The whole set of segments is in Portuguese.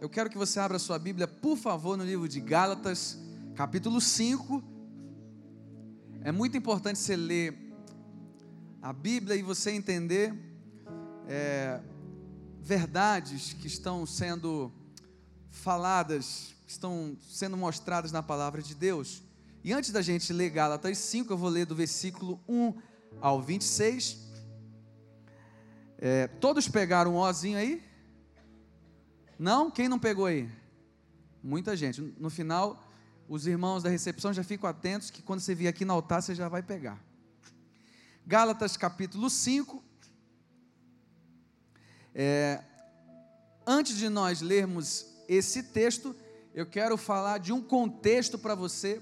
eu quero que você abra sua Bíblia, por favor, no livro de Gálatas, capítulo 5. É muito importante você ler a Bíblia e você entender é, verdades que estão sendo faladas, estão sendo mostradas na palavra de Deus. E antes da gente ler Gálatas 5, eu vou ler do versículo 1 ao 26. É, todos pegaram um ozinho aí? Não? Quem não pegou aí? Muita gente. No final, os irmãos da recepção já ficam atentos que quando você vier aqui no altar, você já vai pegar. Gálatas capítulo 5. É, antes de nós lermos esse texto, eu quero falar de um contexto para você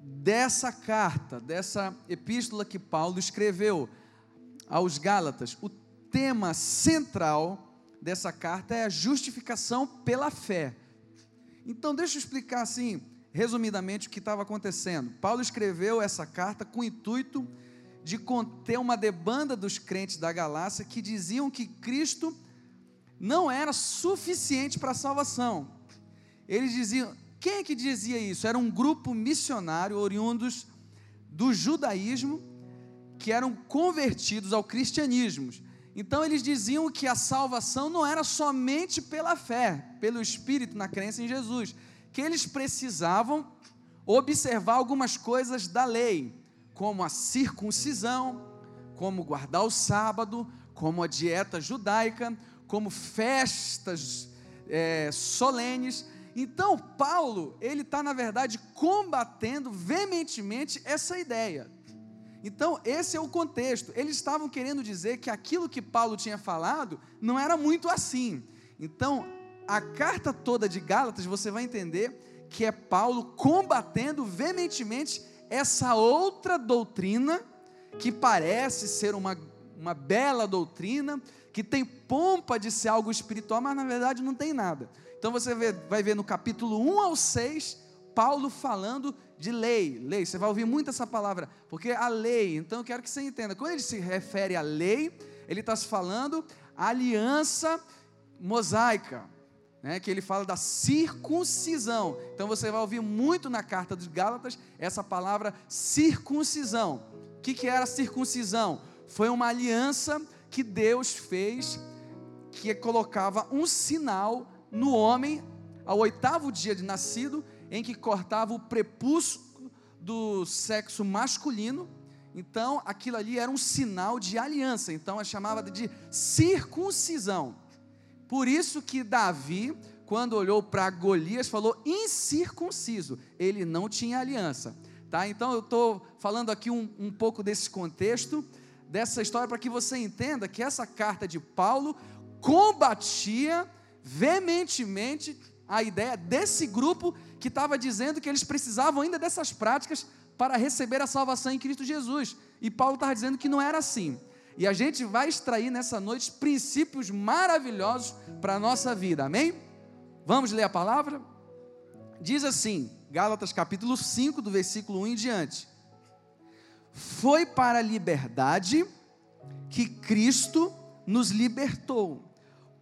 dessa carta, dessa epístola que Paulo escreveu aos Gálatas. O tema central dessa carta é a justificação pela fé. Então, deixa eu explicar assim, resumidamente, o que estava acontecendo. Paulo escreveu essa carta com o intuito de conter uma debanda dos crentes da Galácia que diziam que Cristo não era suficiente para a salvação. Eles diziam, quem é que dizia isso? Era um grupo missionário oriundos do judaísmo que eram convertidos ao cristianismo. Então eles diziam que a salvação não era somente pela fé, pelo Espírito, na crença em Jesus, que eles precisavam observar algumas coisas da lei, como a circuncisão, como guardar o sábado, como a dieta judaica, como festas é, solenes. Então Paulo ele está na verdade combatendo veementemente essa ideia então, esse é o contexto. Eles estavam querendo dizer que aquilo que Paulo tinha falado não era muito assim. Então, a carta toda de Gálatas, você vai entender que é Paulo combatendo veementemente essa outra doutrina que parece ser uma, uma bela doutrina, que tem pompa de ser algo espiritual, mas na verdade não tem nada. Então você vê, vai ver no capítulo 1 ao 6, Paulo falando de lei, lei, você vai ouvir muito essa palavra, porque a lei, então eu quero que você entenda, quando ele se refere à lei, ele está se falando a aliança mosaica, né, que ele fala da circuncisão. Então você vai ouvir muito na carta dos Gálatas essa palavra circuncisão. O que, que era circuncisão? Foi uma aliança que Deus fez, que colocava um sinal no homem ao oitavo dia de nascido, em que cortava o prepúcio do sexo masculino. Então, aquilo ali era um sinal de aliança. Então, é chamava de circuncisão. Por isso que Davi, quando olhou para Golias, falou incircunciso. Ele não tinha aliança. Tá? Então, eu estou falando aqui um, um pouco desse contexto, dessa história, para que você entenda que essa carta de Paulo combatia veementemente a ideia desse grupo que estava dizendo que eles precisavam ainda dessas práticas para receber a salvação em Cristo Jesus. E Paulo estava dizendo que não era assim. E a gente vai extrair nessa noite princípios maravilhosos para a nossa vida, amém? Vamos ler a palavra? Diz assim, Gálatas capítulo 5, do versículo 1 em diante: Foi para a liberdade que Cristo nos libertou.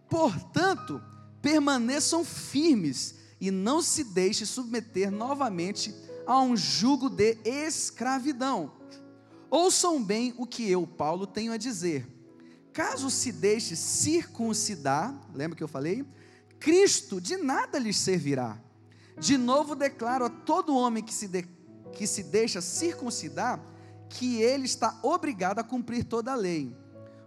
Portanto, permaneçam firmes e não se deixe submeter novamente a um jugo de escravidão. Ouçam bem o que eu, Paulo, tenho a dizer. Caso se deixe circuncidar, lembra que eu falei? Cristo de nada lhes servirá. De novo declaro a todo homem que se, de, que se deixa circuncidar que ele está obrigado a cumprir toda a lei.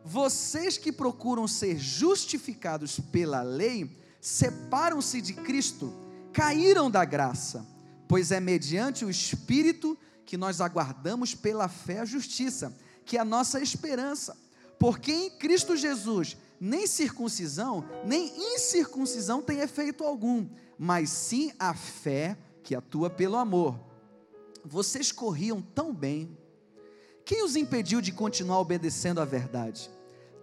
Vocês que procuram ser justificados pela lei, separam-se de Cristo caíram da graça, pois é mediante o Espírito que nós aguardamos pela fé a justiça, que é a nossa esperança. Porque em Cristo Jesus, nem circuncisão, nem incircuncisão tem efeito algum, mas sim a fé que atua pelo amor. Vocês corriam tão bem. Quem os impediu de continuar obedecendo à verdade?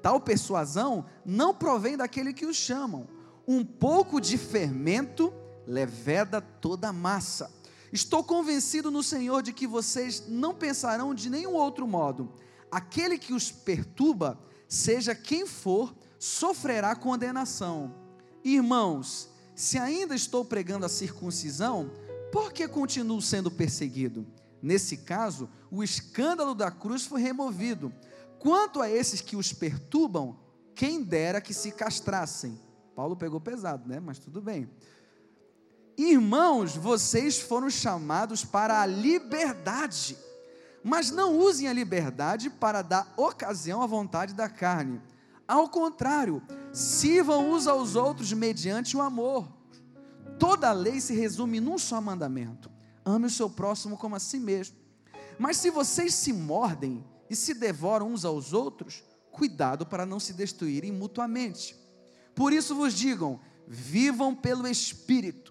Tal persuasão não provém daquele que os chamam. Um pouco de fermento leveda toda a massa. Estou convencido no Senhor de que vocês não pensarão de nenhum outro modo. Aquele que os perturba, seja quem for, sofrerá condenação. Irmãos, se ainda estou pregando a circuncisão, por que continuo sendo perseguido? Nesse caso, o escândalo da cruz foi removido. Quanto a esses que os perturbam, quem dera que se castrassem. Paulo pegou pesado, né? Mas tudo bem. Irmãos, vocês foram chamados para a liberdade, mas não usem a liberdade para dar ocasião à vontade da carne. Ao contrário, sirvam uns aos outros mediante o amor. Toda a lei se resume num só mandamento: ame o seu próximo como a si mesmo. Mas se vocês se mordem e se devoram uns aos outros, cuidado para não se destruírem mutuamente. Por isso vos digam: vivam pelo Espírito,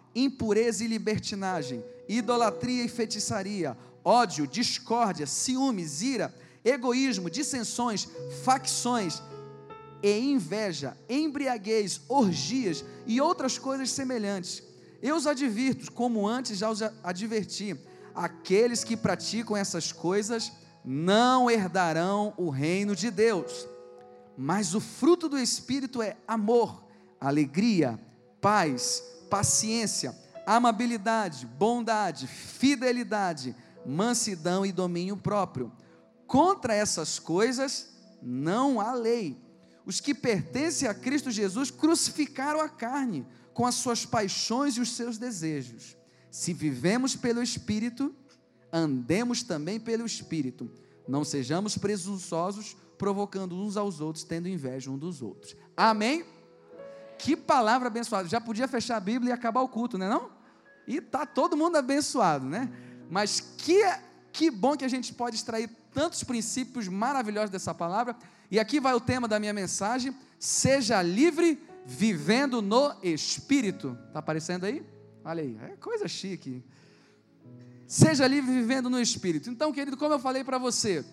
impureza e libertinagem, idolatria e feitiçaria, ódio, discórdia, ciúmes, ira, egoísmo, dissensões, facções e inveja, embriaguez, orgias e outras coisas semelhantes. Eu os advirto, como antes já os adverti: aqueles que praticam essas coisas não herdarão o reino de Deus. Mas o fruto do Espírito é amor, alegria, paz, paciência, amabilidade, bondade, fidelidade, mansidão e domínio próprio. Contra essas coisas não há lei. Os que pertencem a Cristo Jesus crucificaram a carne com as suas paixões e os seus desejos. Se vivemos pelo Espírito, andemos também pelo Espírito. Não sejamos presunçosos, provocando uns aos outros, tendo inveja um dos outros. Amém? Que palavra abençoada. Já podia fechar a Bíblia e acabar o culto, não é não? E tá todo mundo abençoado, né? Mas que que bom que a gente pode extrair tantos princípios maravilhosos dessa palavra. E aqui vai o tema da minha mensagem: seja livre vivendo no espírito. Tá aparecendo aí? Olha aí, é coisa chique. Seja livre vivendo no espírito. Então, querido, como eu falei para você,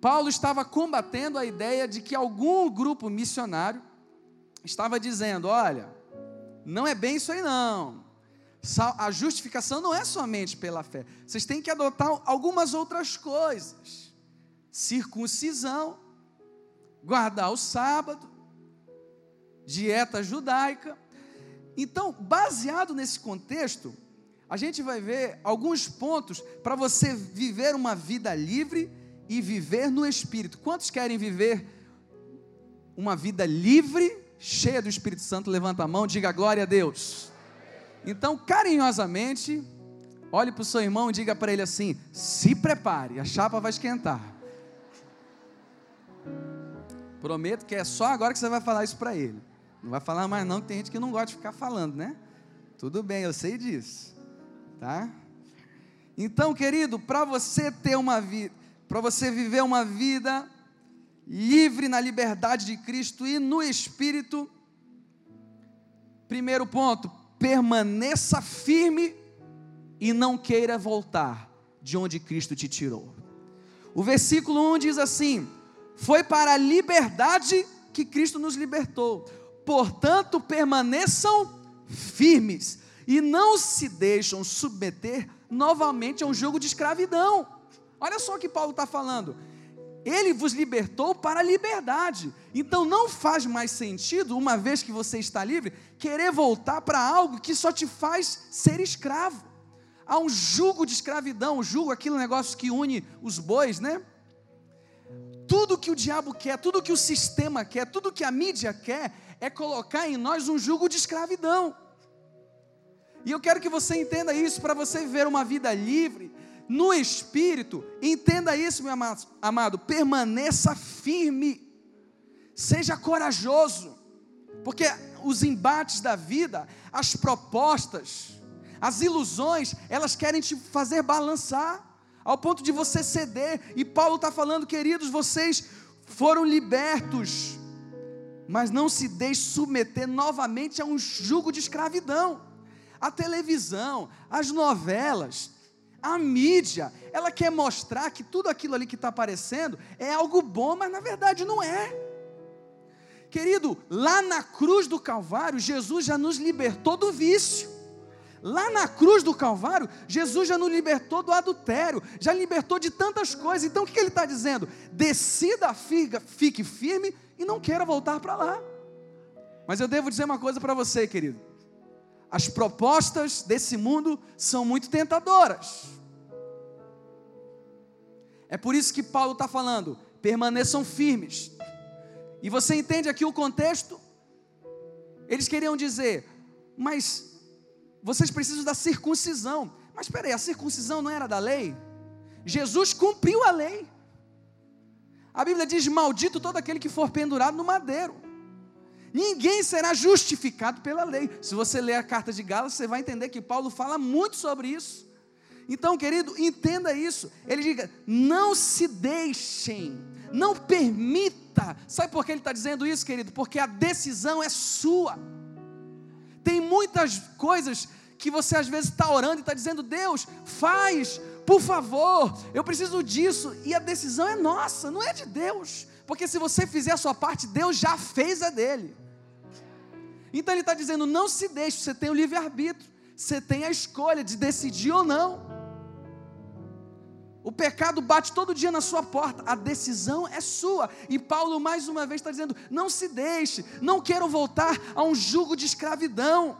Paulo estava combatendo a ideia de que algum grupo missionário estava dizendo: olha, não é bem isso aí não. A justificação não é somente pela fé. Vocês têm que adotar algumas outras coisas: circuncisão, guardar o sábado, dieta judaica. Então, baseado nesse contexto, a gente vai ver alguns pontos para você viver uma vida livre e viver no Espírito. Quantos querem viver uma vida livre, cheia do Espírito Santo? Levanta a mão, diga glória a Deus. Então, carinhosamente, olhe para o seu irmão e diga para ele assim: se prepare, a chapa vai esquentar. Prometo que é só agora que você vai falar isso para ele. Não vai falar mais não, que tem gente que não gosta de ficar falando, né? Tudo bem, eu sei disso. Tá? Então, querido, para você ter uma vida, para você viver uma vida livre na liberdade de Cristo e no Espírito. Primeiro ponto, permaneça firme e não queira voltar de onde Cristo te tirou. O versículo 1 diz assim: Foi para a liberdade que Cristo nos libertou, portanto, permaneçam firmes e não se deixam submeter novamente a um jogo de escravidão. Olha só o que Paulo está falando. Ele vos libertou para a liberdade. Então não faz mais sentido, uma vez que você está livre, querer voltar para algo que só te faz ser escravo. Há um jugo de escravidão, um jugo, aquele negócio que une os bois, né? Tudo que o diabo quer, tudo que o sistema quer, tudo que a mídia quer, é colocar em nós um jugo de escravidão. E eu quero que você entenda isso para você viver uma vida livre, no espírito, entenda isso, meu amado, amado, permaneça firme, seja corajoso, porque os embates da vida, as propostas, as ilusões, elas querem te fazer balançar, ao ponto de você ceder, e Paulo está falando, queridos, vocês foram libertos, mas não se deixe submeter novamente a um jugo de escravidão. a televisão, as novelas, a mídia, ela quer mostrar que tudo aquilo ali que está aparecendo é algo bom, mas na verdade não é. Querido, lá na cruz do Calvário, Jesus já nos libertou do vício. Lá na cruz do Calvário, Jesus já nos libertou do adultério, já libertou de tantas coisas. Então o que ele está dizendo? Decida, fique firme e não queira voltar para lá. Mas eu devo dizer uma coisa para você, querido. As propostas desse mundo são muito tentadoras. É por isso que Paulo está falando: permaneçam firmes. E você entende aqui o contexto? Eles queriam dizer, mas vocês precisam da circuncisão. Mas espera aí, a circuncisão não era da lei? Jesus cumpriu a lei. A Bíblia diz: Maldito todo aquele que for pendurado no madeiro. Ninguém será justificado pela lei. Se você ler a carta de Gálatas, você vai entender que Paulo fala muito sobre isso. Então, querido, entenda isso. Ele diga: não se deixem, não permita. Sabe por que ele está dizendo isso, querido? Porque a decisão é sua. Tem muitas coisas que você às vezes está orando e está dizendo: Deus, faz, por favor, eu preciso disso. E a decisão é nossa, não é de Deus. Porque se você fizer a sua parte, Deus já fez a dele. Então ele está dizendo: não se deixe, você tem o livre-arbítrio, você tem a escolha de decidir ou não. O pecado bate todo dia na sua porta, a decisão é sua. E Paulo, mais uma vez, está dizendo: não se deixe, não quero voltar a um jugo de escravidão.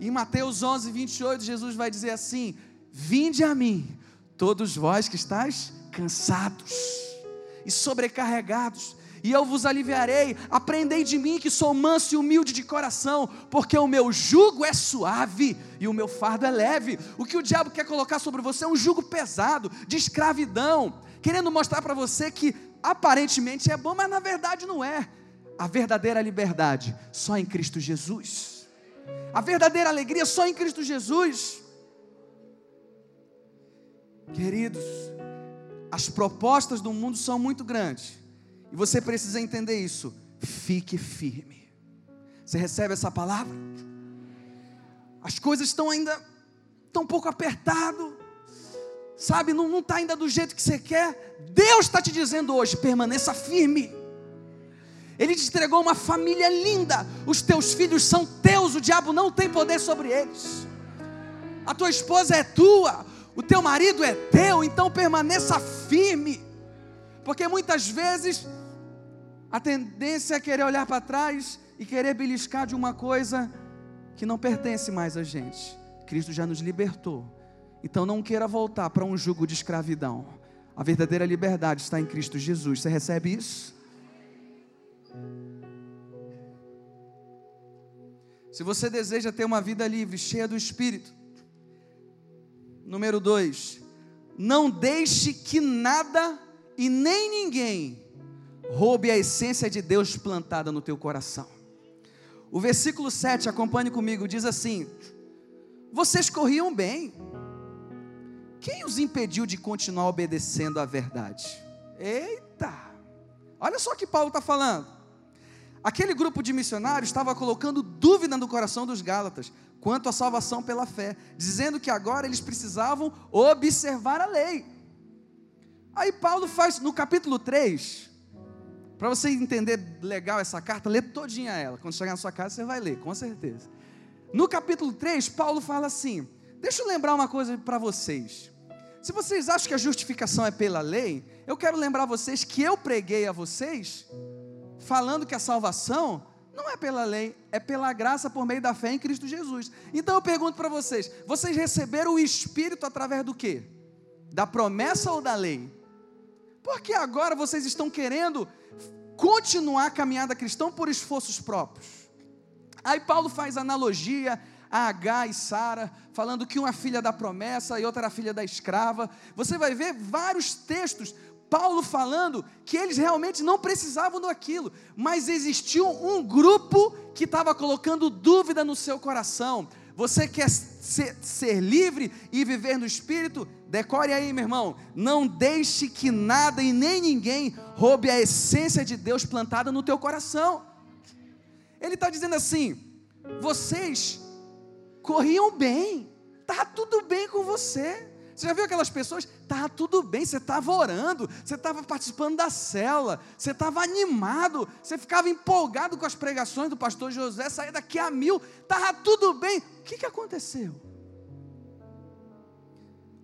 Em Mateus 11, 28, Jesus vai dizer assim: Vinde a mim, todos vós que estáis cansados e sobrecarregados, e eu vos aliviarei. Aprendei de mim que sou manso e humilde de coração, porque o meu jugo é suave e o meu fardo é leve. O que o diabo quer colocar sobre você é um jugo pesado, de escravidão, querendo mostrar para você que aparentemente é bom, mas na verdade não é. A verdadeira liberdade só em Cristo Jesus. A verdadeira alegria só em Cristo Jesus. Queridos, as propostas do mundo são muito grandes. E você precisa entender isso. Fique firme. Você recebe essa palavra? As coisas estão ainda tão pouco apertado. Sabe, não está ainda do jeito que você quer. Deus está te dizendo hoje: permaneça firme. Ele te entregou uma família linda. Os teus filhos são teus. O diabo não tem poder sobre eles. A tua esposa é tua. O teu marido é teu. Então permaneça firme. Porque muitas vezes a tendência é querer olhar para trás e querer beliscar de uma coisa que não pertence mais a gente. Cristo já nos libertou. Então não queira voltar para um jugo de escravidão. A verdadeira liberdade está em Cristo Jesus. Você recebe isso? Se você deseja ter uma vida livre, cheia do Espírito. Número dois, não deixe que nada e nem ninguém roube a essência de Deus plantada no teu coração. O versículo 7, acompanhe comigo, diz assim: Vocês corriam bem. Quem os impediu de continuar obedecendo à verdade? Eita! Olha só o que Paulo está falando. Aquele grupo de missionários estava colocando dúvida no coração dos Gálatas quanto à salvação pela fé, dizendo que agora eles precisavam observar a lei. Aí Paulo faz, no capítulo 3, para você entender legal essa carta, lê todinha ela. Quando chegar na sua casa, você vai ler, com certeza. No capítulo 3, Paulo fala assim: Deixa eu lembrar uma coisa para vocês. Se vocês acham que a justificação é pela lei, eu quero lembrar vocês que eu preguei a vocês, falando que a salvação não é pela lei, é pela graça por meio da fé em Cristo Jesus. Então eu pergunto para vocês: vocês receberam o Espírito através do quê? Da promessa ou da lei? Porque agora vocês estão querendo continuar a caminhada cristã por esforços próprios. Aí Paulo faz analogia a H e Sara, falando que uma é filha da promessa e outra era filha da escrava. Você vai ver vários textos, Paulo falando que eles realmente não precisavam daquilo, mas existiu um grupo que estava colocando dúvida no seu coração. Você quer ser, ser, livre e viver no Espírito? Decore aí, meu irmão. Não deixe que nada e nem ninguém roube a essência de Deus plantada no teu coração. Ele está dizendo assim: vocês corriam bem, estava tudo bem com você. Você já viu aquelas pessoas? Estava tudo bem, você estava orando, você estava participando da cela, você estava animado, você ficava empolgado com as pregações do pastor José, saía daqui a mil, estava tudo bem. O que, que aconteceu?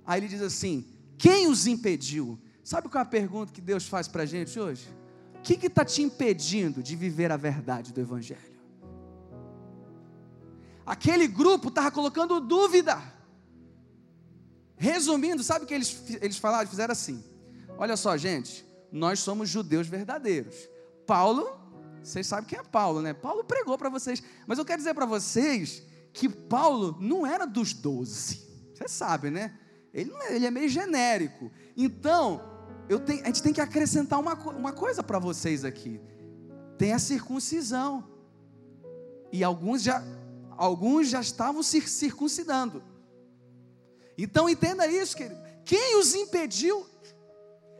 Aí ele diz assim: quem os impediu? Sabe qual é a pergunta que Deus faz para a gente hoje? O que está te impedindo de viver a verdade do Evangelho? Aquele grupo estava colocando dúvida. Resumindo, sabe o que eles, eles falaram? Fizeram assim: Olha só, gente, nós somos judeus verdadeiros. Paulo, vocês sabem quem é Paulo, né? Paulo pregou para vocês. Mas eu quero dizer para vocês que Paulo não era dos doze. Você sabe, né? Ele, é, ele é meio genérico. Então, eu tenho, a gente tem que acrescentar uma, uma coisa para vocês aqui. Tem a circuncisão. E alguns já, alguns já estavam se circuncidando. Então entenda isso, querido. Quem os impediu?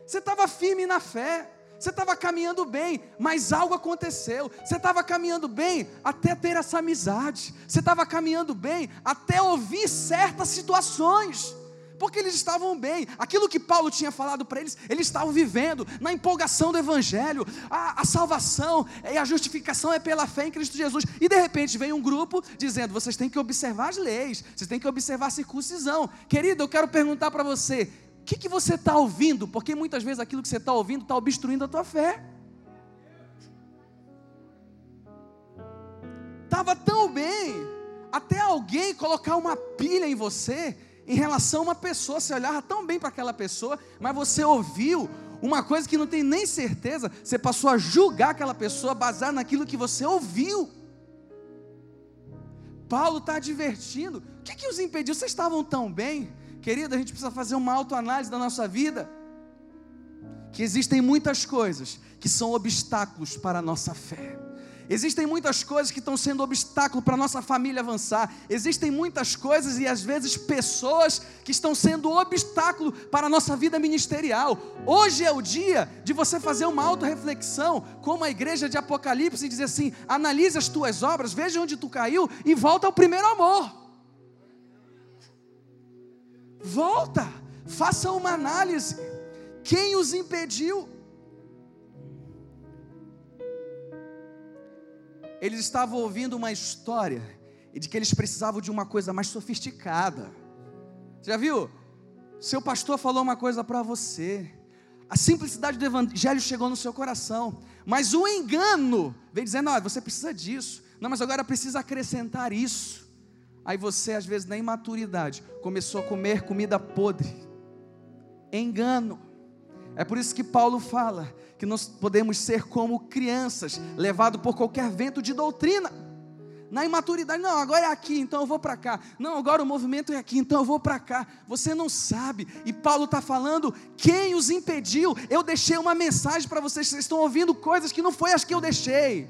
Você estava firme na fé, você estava caminhando bem, mas algo aconteceu. Você estava caminhando bem até ter essa amizade, você estava caminhando bem até ouvir certas situações porque eles estavam bem. Aquilo que Paulo tinha falado para eles, eles estavam vivendo na empolgação do Evangelho. A, a, salvação e a justificação é pela fé em Cristo Jesus. E de repente vem um grupo dizendo: vocês têm que observar as leis, vocês têm que observar a circuncisão. Querido, eu quero perguntar para você: o que, que você está ouvindo? Porque muitas vezes aquilo que você está ouvindo está obstruindo a tua fé. Estava tão bem, até alguém colocar uma pilha em você em relação a uma pessoa, você olhava tão bem para aquela pessoa, mas você ouviu uma coisa que não tem nem certeza, você passou a julgar aquela pessoa baseado naquilo que você ouviu. Paulo está advertindo: o que, que os impediu? Vocês estavam tão bem, querido, a gente precisa fazer uma autoanálise da nossa vida. Que existem muitas coisas que são obstáculos para a nossa fé. Existem muitas coisas que estão sendo obstáculo para nossa família avançar. Existem muitas coisas e às vezes pessoas que estão sendo obstáculo para a nossa vida ministerial. Hoje é o dia de você fazer uma autorreflexão, como a igreja de Apocalipse, e dizer assim: analise as tuas obras, veja onde tu caiu e volta ao primeiro amor. Volta, faça uma análise. Quem os impediu? Eles estavam ouvindo uma história de que eles precisavam de uma coisa mais sofisticada. Você já viu? Seu pastor falou uma coisa para você. A simplicidade do evangelho chegou no seu coração, mas o engano veio dizendo: "Não, você precisa disso. Não, mas agora precisa acrescentar isso". Aí você, às vezes, na imaturidade, começou a comer comida podre. Engano. É por isso que Paulo fala que nós podemos ser como crianças, levado por qualquer vento de doutrina. Na imaturidade, não, agora é aqui, então eu vou para cá. Não, agora o movimento é aqui, então eu vou para cá. Você não sabe. E Paulo está falando: quem os impediu? Eu deixei uma mensagem para vocês. Vocês estão ouvindo coisas que não foi as que eu deixei.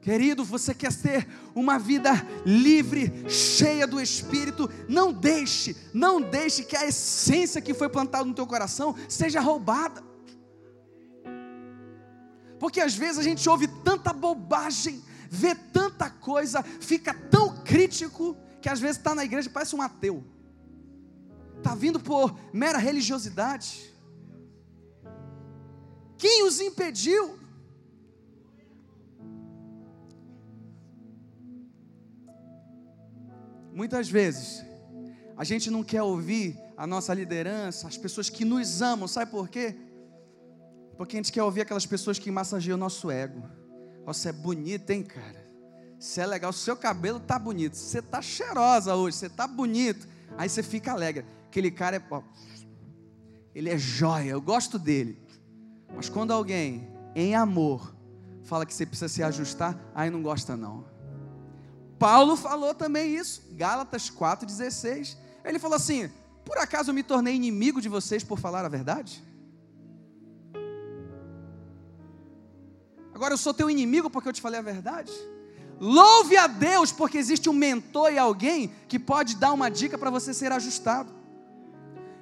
Querido, você quer ter uma vida livre, cheia do Espírito? Não deixe, não deixe que a essência que foi plantada no teu coração seja roubada. Porque às vezes a gente ouve tanta bobagem, vê tanta coisa, fica tão crítico, que às vezes está na igreja e parece um ateu. Está vindo por mera religiosidade. Quem os impediu? Muitas vezes, a gente não quer ouvir a nossa liderança, as pessoas que nos amam, sabe por quê? Porque a gente quer ouvir aquelas pessoas que massageiam o nosso ego. Você é bonita, hein, cara? Você é legal, seu cabelo tá bonito, você tá cheirosa hoje, você tá bonito. Aí você fica alegre. Aquele cara é, ó, ele é joia, eu gosto dele. Mas quando alguém, em amor, fala que você precisa se ajustar, aí não gosta não. Paulo falou também isso, Gálatas 4,16. Ele falou assim: Por acaso eu me tornei inimigo de vocês por falar a verdade? Agora eu sou teu inimigo porque eu te falei a verdade? Louve a Deus porque existe um mentor e alguém que pode dar uma dica para você ser ajustado.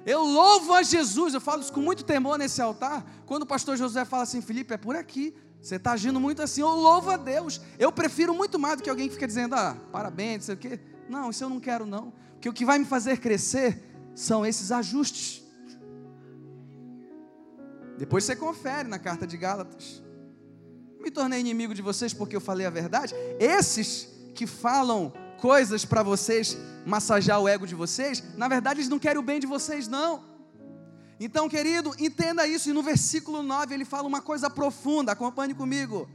Eu louvo a Jesus, eu falo isso com muito temor nesse altar. Quando o pastor José fala assim, Felipe, é por aqui. Você está agindo muito assim, eu louvo a Deus. Eu prefiro muito mais do que alguém que fica dizendo, ah, parabéns, não sei o quê. Não, isso eu não quero não. Porque o que vai me fazer crescer são esses ajustes. Depois você confere na carta de Gálatas. Me tornei inimigo de vocês porque eu falei a verdade. Esses que falam coisas para vocês massagear o ego de vocês, na verdade eles não querem o bem de vocês, não. Então, querido, entenda isso. E no versículo 9 ele fala uma coisa profunda, acompanhe comigo.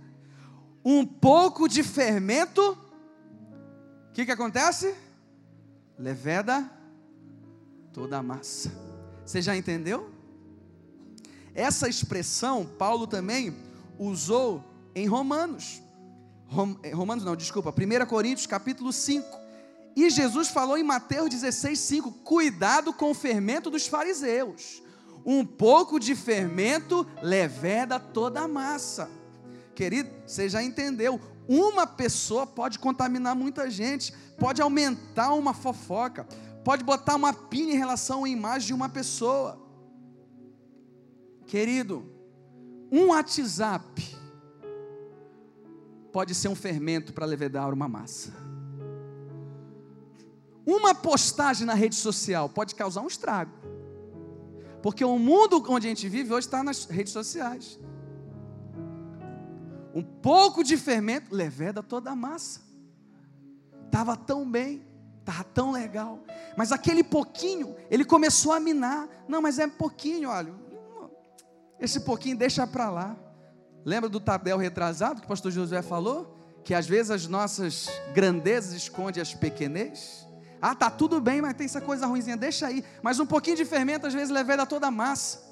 Um pouco de fermento, o que, que acontece? Leveda toda a massa. Você já entendeu? Essa expressão Paulo também usou em Romanos. Eh, Romanos não, desculpa, 1 Coríntios capítulo 5. E Jesus falou em Mateus 16, 5: Cuidado com o fermento dos fariseus. Um pouco de fermento leveda toda a massa. Querido, você já entendeu? Uma pessoa pode contaminar muita gente, pode aumentar uma fofoca, pode botar uma pilha em relação à imagem de uma pessoa. Querido, um WhatsApp pode ser um fermento para levedar uma massa. Uma postagem na rede social pode causar um estrago. Porque o mundo onde a gente vive hoje está nas redes sociais. Um pouco de fermento leveda toda a massa. Estava tão bem, estava tão legal. Mas aquele pouquinho, ele começou a minar. Não, mas é pouquinho, olha. Esse pouquinho deixa para lá. Lembra do Tadel retrasado que o pastor Josué falou? Que às vezes as nossas grandezas escondem as pequenez. Ah, tá tudo bem, mas tem essa coisa ruimzinha, deixa aí. Mas um pouquinho de fermento às vezes leveda toda a massa.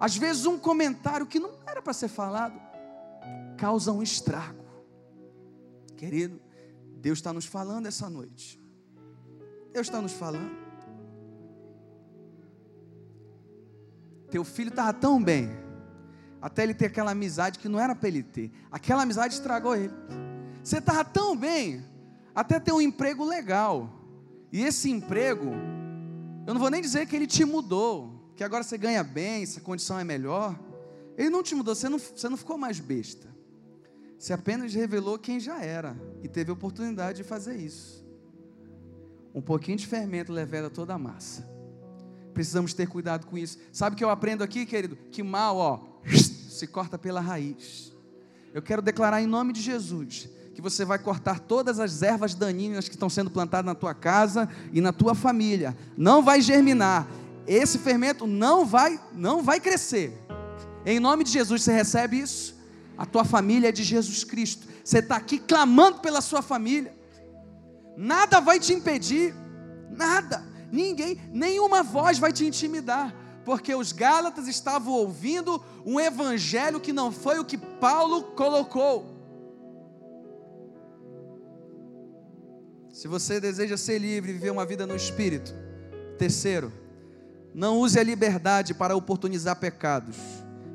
Às vezes um comentário que não era para ser falado causa um estrago. Querido, Deus está nos falando essa noite. Deus está nos falando. Teu filho estava tão bem, até ele ter aquela amizade que não era para ele ter. Aquela amizade estragou ele. Você estava tão bem, até ter um emprego legal. E esse emprego, eu não vou nem dizer que ele te mudou, que agora você ganha bem, essa condição é melhor. Ele não te mudou, você não, você não ficou mais besta. Você apenas revelou quem já era e teve a oportunidade de fazer isso. Um pouquinho de fermento levela toda a massa. Precisamos ter cuidado com isso. Sabe o que eu aprendo aqui, querido? Que mal, ó, se corta pela raiz. Eu quero declarar em nome de Jesus que você vai cortar todas as ervas daninhas que estão sendo plantadas na tua casa e na tua família. Não vai germinar. Esse fermento não vai, não vai crescer. Em nome de Jesus, você recebe isso? A tua família é de Jesus Cristo. Você está aqui clamando pela sua família. Nada vai te impedir. Nada. Ninguém, nenhuma voz vai te intimidar. Porque os Gálatas estavam ouvindo um evangelho que não foi o que Paulo colocou. Se você deseja ser livre e viver uma vida no Espírito, terceiro, não use a liberdade para oportunizar pecados,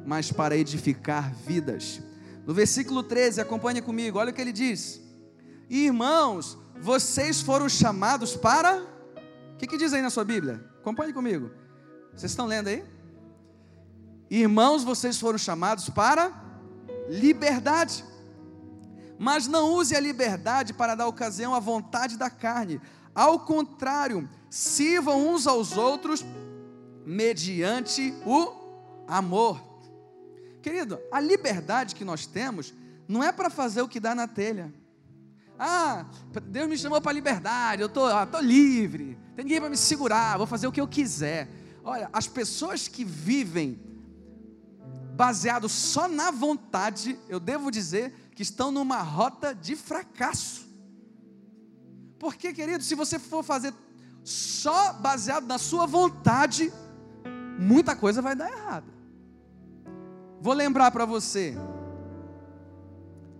mas para edificar vidas. No versículo 13, acompanhe comigo, olha o que ele diz: Irmãos, vocês foram chamados para. O que, que diz aí na sua Bíblia? Acompanhe comigo. Vocês estão lendo aí? Irmãos, vocês foram chamados para liberdade mas não use a liberdade para dar ocasião à vontade da carne. Ao contrário, sirvam uns aos outros mediante o amor. Querido, a liberdade que nós temos não é para fazer o que dá na telha. Ah, Deus me chamou para a liberdade, eu estou tô, tô livre, tem ninguém para me segurar, vou fazer o que eu quiser. Olha, as pessoas que vivem baseado só na vontade, eu devo dizer que estão numa rota de fracasso. Porque, querido, se você for fazer só baseado na sua vontade, muita coisa vai dar errado. Vou lembrar para você,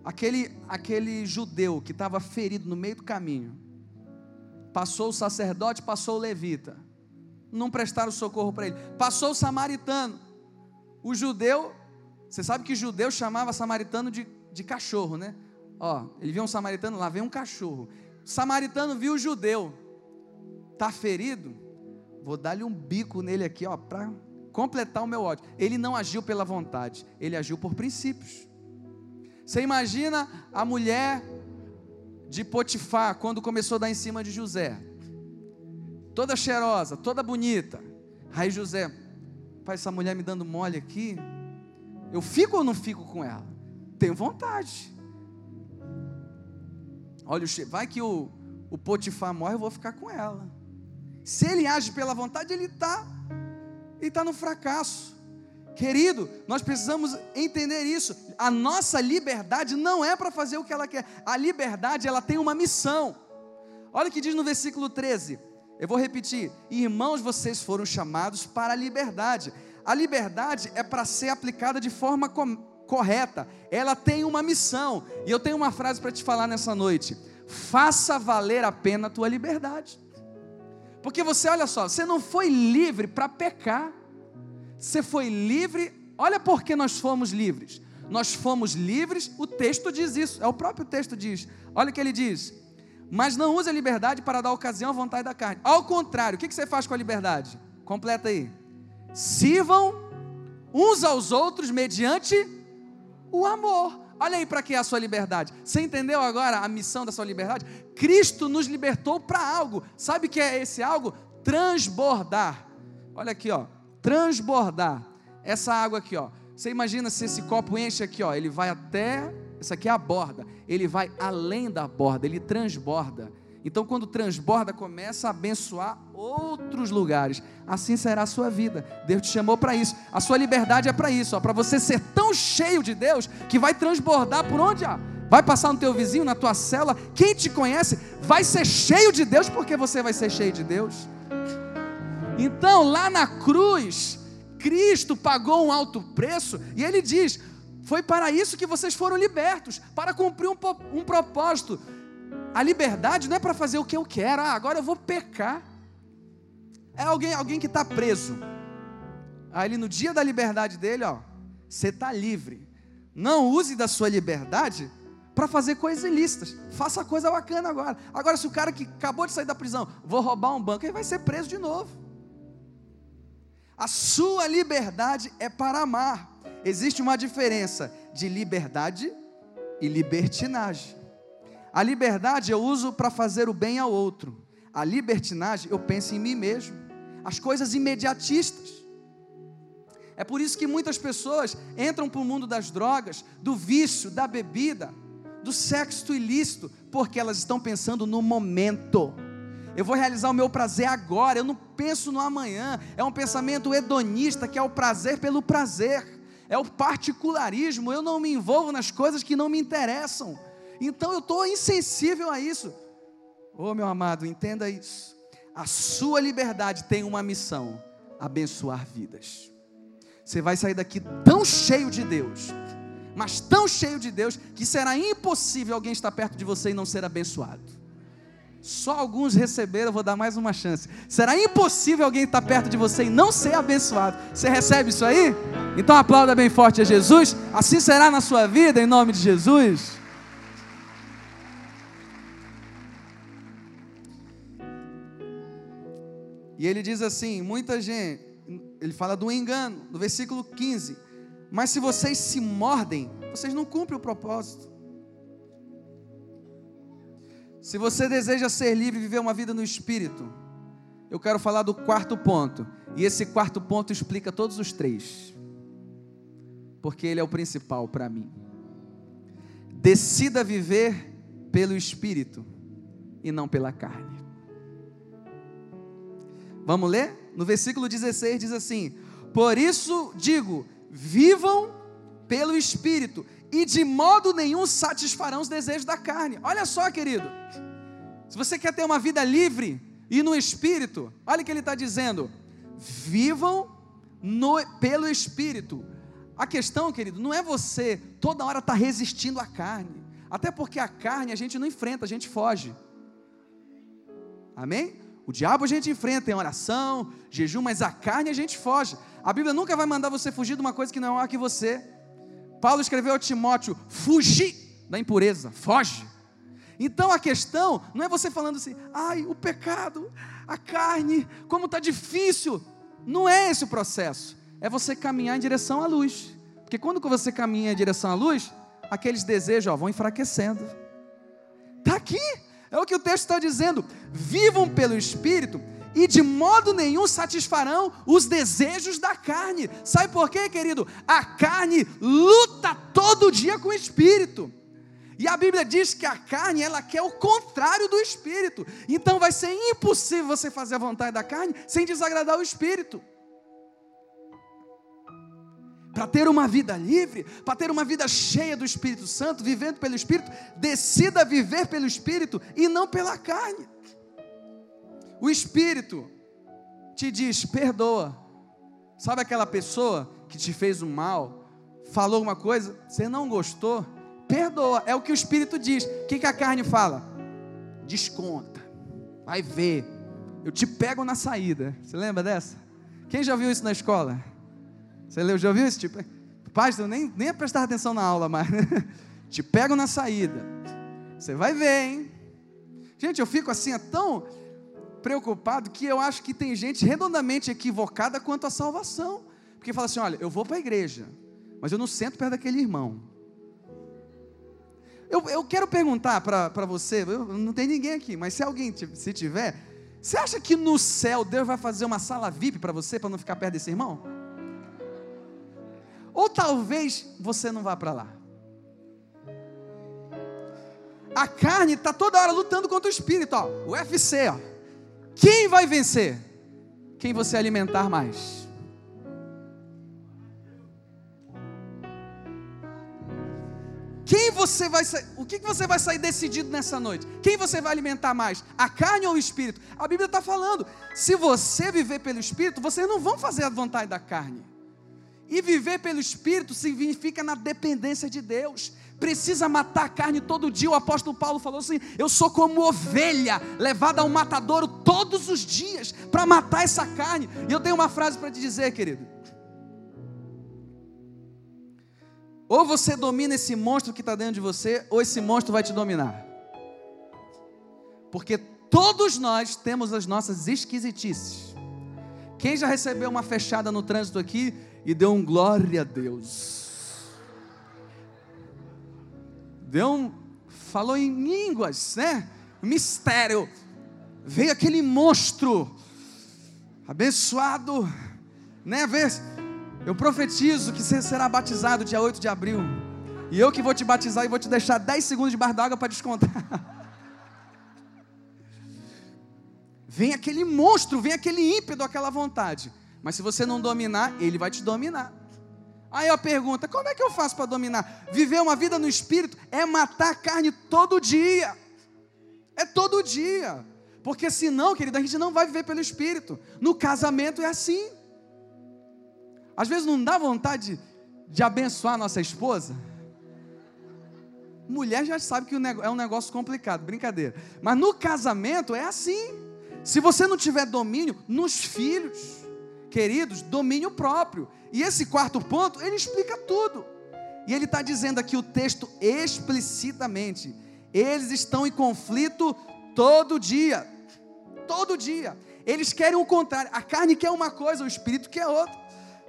aquele, aquele judeu que estava ferido no meio do caminho, passou o sacerdote, passou o levita, não prestaram socorro para ele, passou o samaritano, o judeu, você sabe que judeu chamava samaritano de de cachorro, né? Ó, ele viu um samaritano, lá vem um cachorro. O samaritano viu o judeu, tá ferido, vou dar-lhe um bico nele aqui, ó, para completar o meu ódio. Ele não agiu pela vontade, ele agiu por princípios. Você imagina a mulher de Potifar, quando começou a dar em cima de José. Toda cheirosa, toda bonita. Aí José, pai, essa mulher me dando mole aqui, eu fico ou não fico com ela? Tenho vontade. Olha, vai que o, o Potifar morre, eu vou ficar com ela. Se ele age pela vontade, ele está ele tá no fracasso. Querido, nós precisamos entender isso. A nossa liberdade não é para fazer o que ela quer. A liberdade, ela tem uma missão. Olha o que diz no versículo 13. Eu vou repetir: Irmãos, vocês foram chamados para a liberdade. A liberdade é para ser aplicada de forma correta. Ela tem uma missão. E eu tenho uma frase para te falar nessa noite: Faça valer a pena a tua liberdade. Porque você, olha só, você não foi livre para pecar. Você foi livre, olha por que nós fomos livres. Nós fomos livres, o texto diz isso, é o próprio texto diz. Olha o que ele diz: Mas não use a liberdade para dar ocasião à vontade da carne. Ao contrário, o que você faz com a liberdade? Completa aí. Sirvam uns aos outros mediante o amor. Olha aí para que é a sua liberdade. Você entendeu agora a missão da sua liberdade? Cristo nos libertou para algo. Sabe o que é esse algo? Transbordar. Olha aqui, ó transbordar. Essa água aqui, ó. Você imagina se esse copo enche aqui, ó, ele vai até, essa aqui é a borda, ele vai além da borda, ele transborda. Então, quando transborda, começa a abençoar outros lugares. Assim será a sua vida. Deus te chamou para isso. A sua liberdade é para isso, para você ser tão cheio de Deus que vai transbordar por onde? Ó? Vai passar no teu vizinho, na tua cela. Quem te conhece vai ser cheio de Deus porque você vai ser cheio de Deus. Então, lá na cruz, Cristo pagou um alto preço e ele diz: Foi para isso que vocês foram libertos para cumprir um, um propósito. A liberdade não é para fazer o que eu quero, ah, agora eu vou pecar. É alguém, alguém que está preso. Aí no dia da liberdade dele, ó, você está livre. Não use da sua liberdade para fazer coisas ilícitas. Faça coisa bacana agora. Agora, se o cara que acabou de sair da prisão, vou roubar um banco, ele vai ser preso de novo. A sua liberdade é para amar. Existe uma diferença de liberdade e libertinagem. A liberdade eu uso para fazer o bem ao outro. A libertinagem eu penso em mim mesmo. As coisas imediatistas. É por isso que muitas pessoas entram para o mundo das drogas, do vício, da bebida, do sexo ilícito, porque elas estão pensando no momento eu vou realizar o meu prazer agora, eu não penso no amanhã. É um pensamento hedonista que é o prazer pelo prazer, é o particularismo. Eu não me envolvo nas coisas que não me interessam, então eu estou insensível a isso. Oh, meu amado, entenda isso. A sua liberdade tem uma missão: abençoar vidas. Você vai sair daqui tão cheio de Deus, mas tão cheio de Deus, que será impossível alguém estar perto de você e não ser abençoado. Só alguns receberam, vou dar mais uma chance. Será impossível alguém estar perto de você e não ser abençoado. Você recebe isso aí? Então aplauda bem forte a Jesus. Assim será na sua vida, em nome de Jesus. E ele diz assim: muita gente, ele fala do engano, no versículo 15. Mas se vocês se mordem, vocês não cumprem o propósito. Se você deseja ser livre e viver uma vida no espírito, eu quero falar do quarto ponto. E esse quarto ponto explica todos os três. Porque ele é o principal para mim. Decida viver pelo espírito e não pela carne. Vamos ler? No versículo 16 diz assim: Por isso digo, vivam pelo espírito e de modo nenhum satisfarão os desejos da carne. Olha só, querido. Se você quer ter uma vida livre e no espírito, olha o que ele está dizendo: vivam no, pelo espírito. A questão, querido, não é você toda hora estar tá resistindo à carne, até porque a carne a gente não enfrenta, a gente foge. Amém? O diabo a gente enfrenta em oração, jejum, mas a carne a gente foge. A Bíblia nunca vai mandar você fugir de uma coisa que não é que você. Paulo escreveu a Timóteo: fugir da impureza, foge. Então a questão não é você falando assim, ai, o pecado, a carne, como está difícil. Não é esse o processo. É você caminhar em direção à luz. Porque quando você caminha em direção à luz, aqueles desejos ó, vão enfraquecendo. Está aqui. É o que o texto está dizendo. Vivam pelo Espírito e de modo nenhum satisfarão os desejos da carne. Sabe por quê, querido? A carne luta todo dia com o espírito. E a Bíblia diz que a carne, ela quer o contrário do espírito. Então vai ser impossível você fazer a vontade da carne sem desagradar o espírito. Para ter uma vida livre, para ter uma vida cheia do Espírito Santo, vivendo pelo Espírito, decida viver pelo Espírito e não pela carne. O Espírito te diz: perdoa. Sabe aquela pessoa que te fez um mal, falou uma coisa, você não gostou? Perdoa. É o que o Espírito diz. O que, que a carne fala? Desconta. Vai ver. Eu te pego na saída. Você lembra dessa? Quem já viu isso na escola? Você leu, já ouviu isso? Tipo, eu nem, nem prestar atenção na aula, mas te pego na saída. Você vai ver, hein? Gente, eu fico assim, é tão preocupado que eu acho que tem gente redondamente equivocada quanto à salvação. Porque fala assim: olha, eu vou para a igreja, mas eu não sento perto daquele irmão. Eu, eu quero perguntar para você, eu, não tem ninguém aqui, mas se alguém se tiver, você acha que no céu Deus vai fazer uma sala VIP para você, para não ficar perto desse irmão? Ou talvez você não vá para lá. A carne está toda hora lutando contra o espírito, ó, o UFC, ó. Quem vai vencer? Quem você alimentar mais. Quem você vai o que você vai sair decidido nessa noite? Quem você vai alimentar mais? A carne ou o espírito? A Bíblia está falando: se você viver pelo espírito, vocês não vão fazer a vontade da carne. E viver pelo espírito significa na dependência de Deus precisa matar a carne todo dia. O apóstolo Paulo falou assim: Eu sou como ovelha levada ao matadouro todos os dias para matar essa carne. E eu tenho uma frase para te dizer, querido. Ou você domina esse monstro que está dentro de você, ou esse monstro vai te dominar. Porque todos nós temos as nossas esquisitices. Quem já recebeu uma fechada no trânsito aqui e deu um glória a Deus? deu um, falou em línguas, né? Mistério. Veio aquele monstro abençoado, né? Eu profetizo que você será batizado dia 8 de abril. E eu que vou te batizar e vou te deixar 10 segundos de bar d'água para descontar. vem aquele monstro, vem aquele ímpeto, aquela vontade. Mas se você não dominar, ele vai te dominar. Aí a pergunta: como é que eu faço para dominar? Viver uma vida no espírito é matar a carne todo dia. É todo dia. Porque senão, querido, a gente não vai viver pelo espírito. No casamento é assim. Às vezes não dá vontade de, abençoar a nossa esposa. Mulher já sabe que é um negócio complicado, brincadeira. Mas no casamento é assim. Se você não tiver domínio nos filhos, queridos, domínio próprio. E esse quarto ponto, ele explica tudo. E ele está dizendo aqui o texto explicitamente: eles estão em conflito todo dia. Todo dia. Eles querem o contrário. A carne quer uma coisa, o espírito quer outra.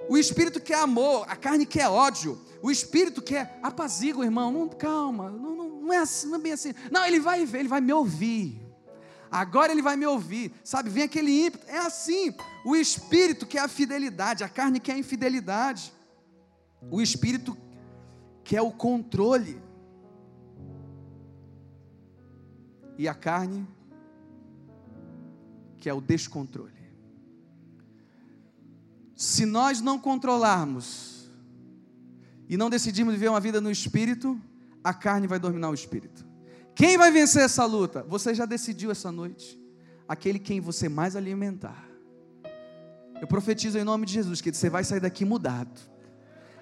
O espírito quer amor, a carne quer ódio. O espírito quer apazigua, irmão. Não, calma, não, não, não, é assim, não é bem assim. Não, ele vai ver, ele vai me ouvir agora ele vai me ouvir, sabe? Vem aquele ímpeto, é assim. O espírito quer a fidelidade, a carne quer a infidelidade, o espírito quer o controle, e a carne quer o descontrole. Se nós não controlarmos e não decidirmos viver uma vida no espírito, a carne vai dominar o espírito. Quem vai vencer essa luta? Você já decidiu essa noite. Aquele quem você mais alimentar. Eu profetizo em nome de Jesus que você vai sair daqui mudado.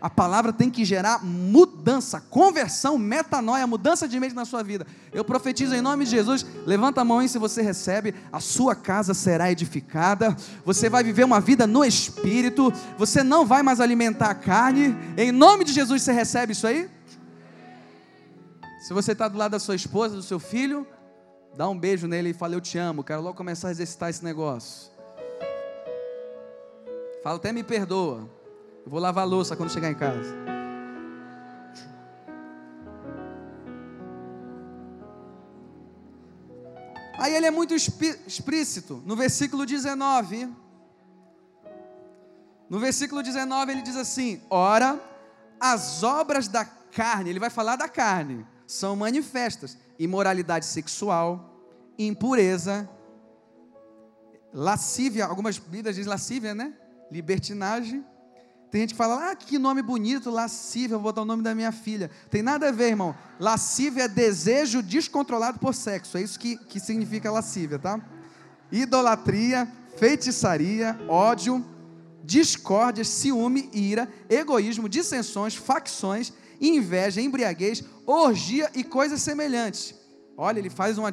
A palavra tem que gerar mudança, conversão, metanoia, mudança de mente na sua vida. Eu profetizo em nome de Jesus. Levanta a mão aí se você recebe. A sua casa será edificada. Você vai viver uma vida no espírito. Você não vai mais alimentar a carne. Em nome de Jesus, você recebe isso aí? Se você está do lado da sua esposa, do seu filho, dá um beijo nele e fala: Eu te amo. Quero logo começar a exercitar esse negócio. Fala até me perdoa. Eu vou lavar a louça quando chegar em casa. Aí ele é muito explícito, no versículo 19. No versículo 19 ele diz assim: Ora, as obras da carne, ele vai falar da carne, são manifestas: imoralidade sexual, impureza, lascívia, algumas Bíblias dizem lascívia, né? Libertinagem. Tem gente que fala, ah, que nome bonito, lascívia, vou botar o nome da minha filha. Tem nada a ver, irmão. Lascívia é desejo descontrolado por sexo, é isso que, que significa lascívia, tá? Idolatria, feitiçaria, ódio, discórdia, ciúme, ira, egoísmo, dissensões, facções, inveja, embriaguez, orgia e coisas semelhantes. Olha, ele faz uma,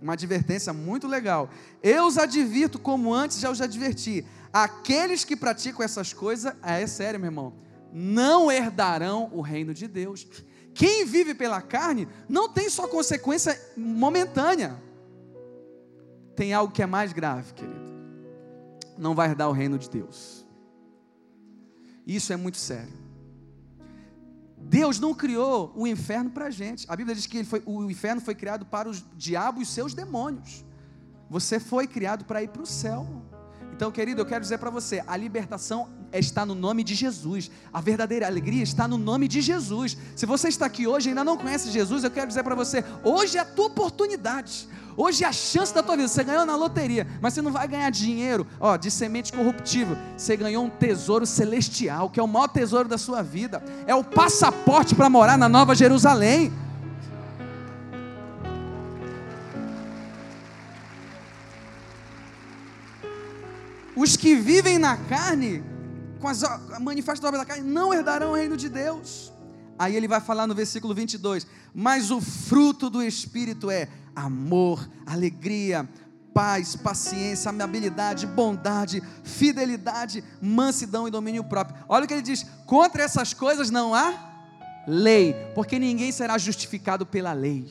uma advertência muito legal. Eu os advirto como antes já os adverti. Aqueles que praticam essas coisas, é, é sério, meu irmão, não herdarão o reino de Deus. Quem vive pela carne não tem só consequência momentânea. Tem algo que é mais grave, querido. Não vai herdar o reino de Deus. Isso é muito sério. Deus não criou o inferno para a gente. A Bíblia diz que foi, o inferno foi criado para os diabos e seus demônios. Você foi criado para ir para o céu. Então, querido, eu quero dizer para você: a libertação está no nome de Jesus, a verdadeira alegria está no nome de Jesus. Se você está aqui hoje e ainda não conhece Jesus, eu quero dizer para você: hoje é a tua oportunidade, hoje é a chance da tua vida. Você ganhou na loteria, mas você não vai ganhar dinheiro ó, de semente corruptível, você ganhou um tesouro celestial, que é o maior tesouro da sua vida, é o passaporte para morar na Nova Jerusalém. Os que vivem na carne, com as manifestações da carne, não herdarão o reino de Deus. Aí ele vai falar no versículo 22: Mas o fruto do Espírito é amor, alegria, paz, paciência, amabilidade, bondade, fidelidade, mansidão e domínio próprio. Olha o que ele diz: contra essas coisas não há lei, porque ninguém será justificado pela lei,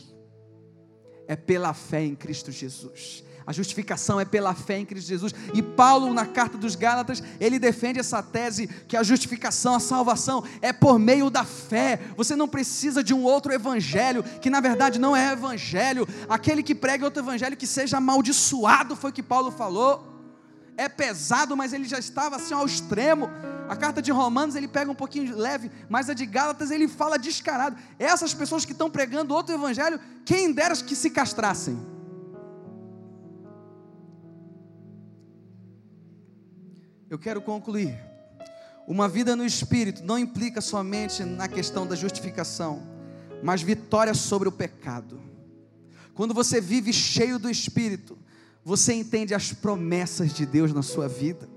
é pela fé em Cristo Jesus. A justificação é pela fé em Cristo Jesus. E Paulo, na carta dos Gálatas, ele defende essa tese que a justificação, a salvação é por meio da fé. Você não precisa de um outro evangelho, que na verdade não é evangelho. Aquele que prega outro evangelho que seja amaldiçoado, foi o que Paulo falou. É pesado, mas ele já estava assim ao extremo. A carta de Romanos ele pega um pouquinho leve, mas a de Gálatas ele fala descarado. Essas pessoas que estão pregando outro evangelho, quem dera que se castrassem. Eu quero concluir. Uma vida no espírito não implica somente na questão da justificação, mas vitória sobre o pecado. Quando você vive cheio do espírito, você entende as promessas de Deus na sua vida.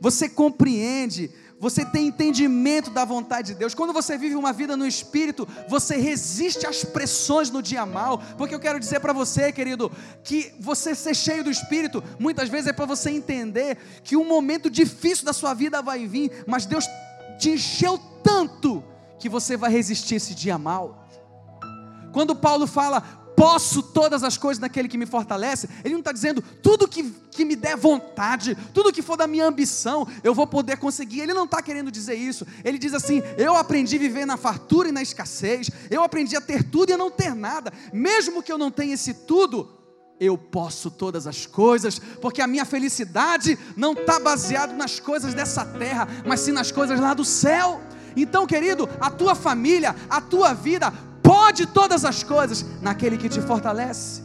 Você compreende você tem entendimento da vontade de Deus. Quando você vive uma vida no Espírito, você resiste às pressões no dia mal. Porque eu quero dizer para você, querido, que você ser cheio do Espírito, muitas vezes é para você entender que um momento difícil da sua vida vai vir, mas Deus te encheu tanto que você vai resistir esse dia mal. Quando Paulo fala, posso todas as coisas naquele que me fortalece, ele não está dizendo tudo que, que me der vontade, tudo que for da minha ambição, eu vou poder conseguir. Ele não está querendo dizer isso. Ele diz assim: eu aprendi a viver na fartura e na escassez, eu aprendi a ter tudo e a não ter nada, mesmo que eu não tenha esse tudo. Eu posso todas as coisas, porque a minha felicidade não está baseada nas coisas dessa terra, mas sim nas coisas lá do céu. Então, querido, a tua família, a tua vida pode todas as coisas naquele que te fortalece.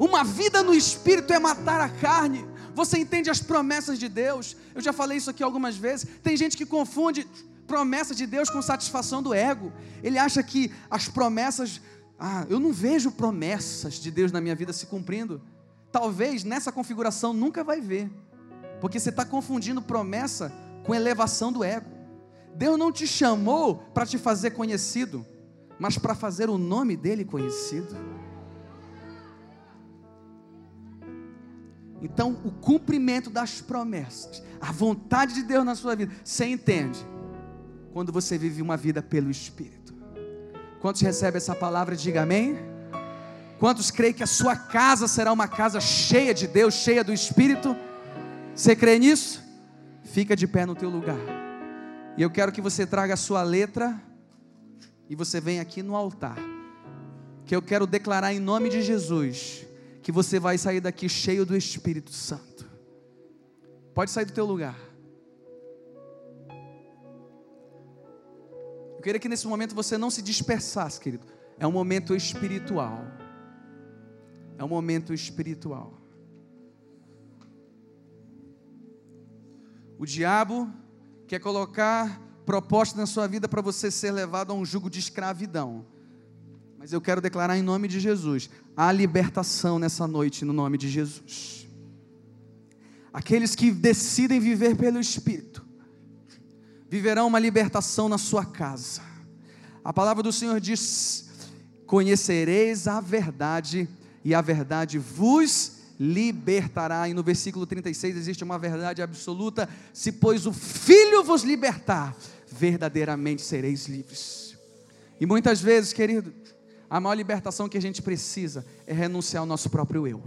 Uma vida no espírito é matar a carne. Você entende as promessas de Deus? Eu já falei isso aqui algumas vezes. Tem gente que confunde promessa de Deus com satisfação do ego. Ele acha que as promessas, ah, eu não vejo promessas de Deus na minha vida se cumprindo. Talvez nessa configuração nunca vai ver, porque você está confundindo promessa com elevação do ego. Deus não te chamou para te fazer conhecido, mas para fazer o nome dele conhecido. Então, o cumprimento das promessas, a vontade de Deus na sua vida, você entende quando você vive uma vida pelo Espírito. Quantos recebem essa palavra, diga amém. Quantos creem que a sua casa será uma casa cheia de Deus, cheia do Espírito? Você crê nisso? Fica de pé no teu lugar. E eu quero que você traga a sua letra e você vem aqui no altar. que eu quero declarar em nome de Jesus que você vai sair daqui cheio do Espírito Santo. Pode sair do teu lugar. Eu queria que nesse momento você não se dispersasse, querido. É um momento espiritual. É um momento espiritual. O diabo quer colocar proposta na sua vida para você ser levado a um jugo de escravidão. Mas eu quero declarar em nome de Jesus a libertação nessa noite, no nome de Jesus. Aqueles que decidem viver pelo Espírito, viverão uma libertação na sua casa. A palavra do Senhor diz: Conhecereis a verdade, e a verdade vos libertará. E no versículo 36 existe uma verdade absoluta: se pois o Filho vos libertar, verdadeiramente sereis livres. E muitas vezes, querido, a maior libertação que a gente precisa é renunciar ao nosso próprio eu.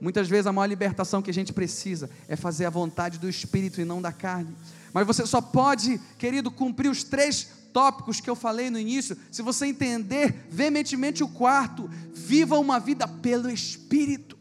Muitas vezes a maior libertação que a gente precisa é fazer a vontade do Espírito e não da carne. Mas você só pode, querido, cumprir os três tópicos que eu falei no início, se você entender veementemente o quarto, viva uma vida pelo Espírito.